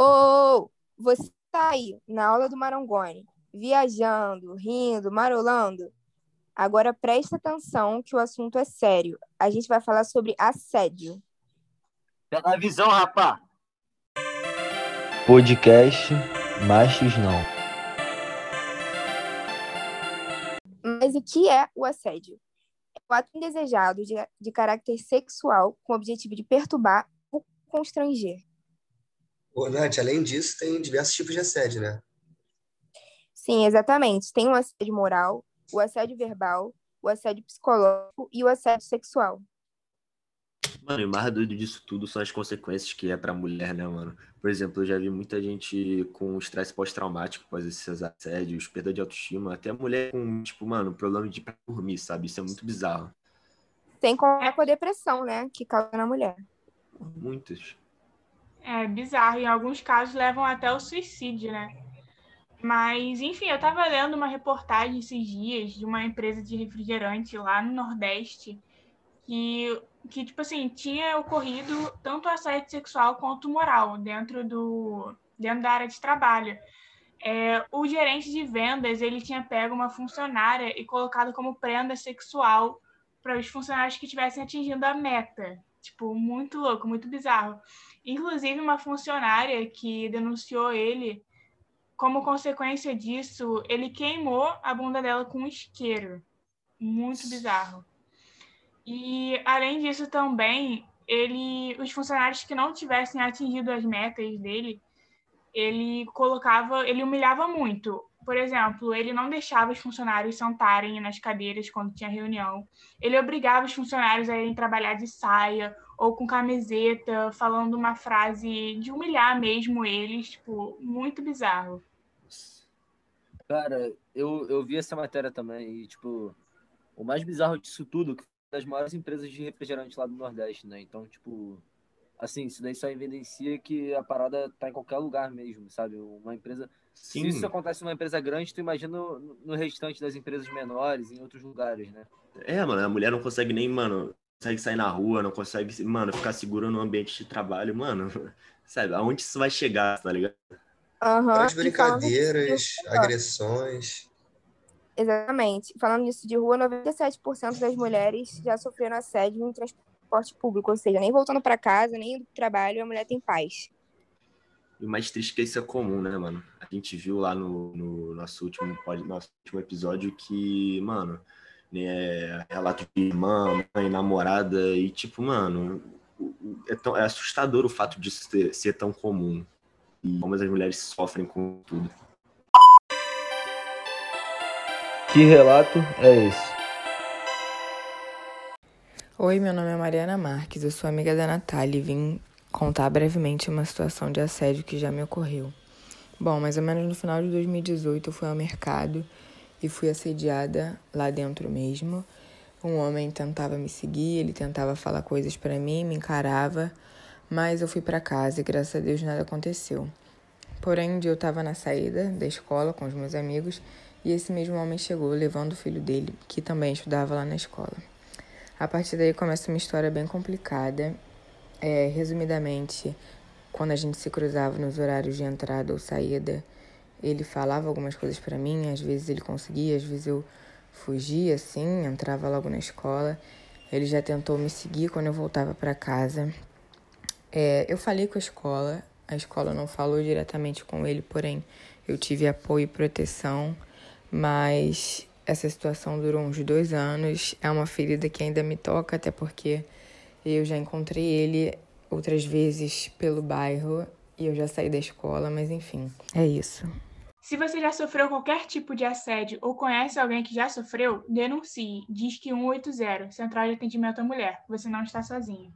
Ô, você tá aí na aula do Marangoni, viajando, rindo, marolando? Agora presta atenção que o assunto é sério. A gente vai falar sobre assédio. Pega a visão, rapá. Podcast Machos Não. Mas o que é o assédio? É o ato indesejado de, de caráter sexual com o objetivo de perturbar ou constranger. Ô, Nath, além disso, tem diversos tipos de assédio, né? Sim, exatamente. Tem o assédio moral, o assédio verbal, o assédio psicológico e o assédio sexual. Mano, e o mais doido disso tudo são as consequências que é pra mulher, né, mano? Por exemplo, eu já vi muita gente com estresse pós-traumático após esses assédios, perda de autoestima, até mulher com, tipo, mano, problema de dormir, sabe? Isso é muito bizarro. Tem como com a depressão, né, que causa na mulher. Muitos. É bizarro. Em alguns casos levam até o suicídio, né? Mas, enfim, eu estava lendo uma reportagem esses dias de uma empresa de refrigerante lá no Nordeste que, que tipo assim, tinha ocorrido tanto assédio sexual quanto moral dentro, do, dentro da área de trabalho. É, o gerente de vendas ele tinha pego uma funcionária e colocado como prenda sexual para os funcionários que tivessem atingindo a meta. Tipo, muito louco, muito bizarro. Inclusive, uma funcionária que denunciou ele como consequência disso, ele queimou a bunda dela com um isqueiro. Muito bizarro. E, além disso, também, ele, os funcionários que não tivessem atingido as metas dele, ele colocava, ele humilhava muito. Por exemplo, ele não deixava os funcionários sentarem nas cadeiras quando tinha reunião. Ele obrigava os funcionários a irem trabalhar de saia ou com camiseta, falando uma frase de humilhar mesmo eles, tipo, muito bizarro. Cara, eu, eu vi essa matéria também e, tipo, o mais bizarro disso tudo, que das maiores empresas de refrigerante lá do Nordeste, né? Então, tipo, assim, isso daí só evidencia que a parada tá em qualquer lugar mesmo, sabe? Uma empresa. Sim. Se isso acontece numa empresa grande, tu imagina no, no restante das empresas menores, em outros lugares, né? É, mano, a mulher não consegue nem, mano, consegue sair na rua, não consegue, mano, ficar segura no ambiente de trabalho, mano. Sabe, aonde isso vai chegar, tá ligado? Uhum. As brincadeiras, agressões. Exatamente. Falando nisso de rua, 97% das mulheres já sofreram assédio no transporte público, ou seja, nem voltando para casa, nem indo pro trabalho, a mulher tem paz. E o mais triste é que isso é comum, né, mano? A gente viu lá no, no nosso, último, nosso último episódio que, mano, né, relato de irmã, mãe, namorada, e tipo, mano, é, tão, é assustador o fato de ser, ser tão comum. E como as mulheres sofrem com tudo. Que relato é esse? Oi, meu nome é Mariana Marques, eu sou amiga da Natália e vim contar brevemente uma situação de assédio que já me ocorreu. Bom, mais ou menos no final de 2018 eu fui ao mercado e fui assediada lá dentro mesmo. Um homem tentava me seguir, ele tentava falar coisas para mim, me encarava, mas eu fui para casa e graças a Deus nada aconteceu. Porém, um dia eu estava na saída da escola com os meus amigos e esse mesmo homem chegou levando o filho dele, que também estudava lá na escola. A partir daí começa uma história bem complicada. É, resumidamente, quando a gente se cruzava nos horários de entrada ou saída, ele falava algumas coisas para mim, às vezes ele conseguia, às vezes eu fugia assim, entrava logo na escola. Ele já tentou me seguir quando eu voltava para casa. É, eu falei com a escola, a escola não falou diretamente com ele, porém eu tive apoio e proteção, mas essa situação durou uns dois anos. É uma ferida que ainda me toca, até porque eu já encontrei ele outras vezes pelo bairro e eu já saí da escola, mas enfim, é isso. Se você já sofreu qualquer tipo de assédio ou conhece alguém que já sofreu, denuncie. Diz que 180, Central de Atendimento à Mulher. Você não está sozinho.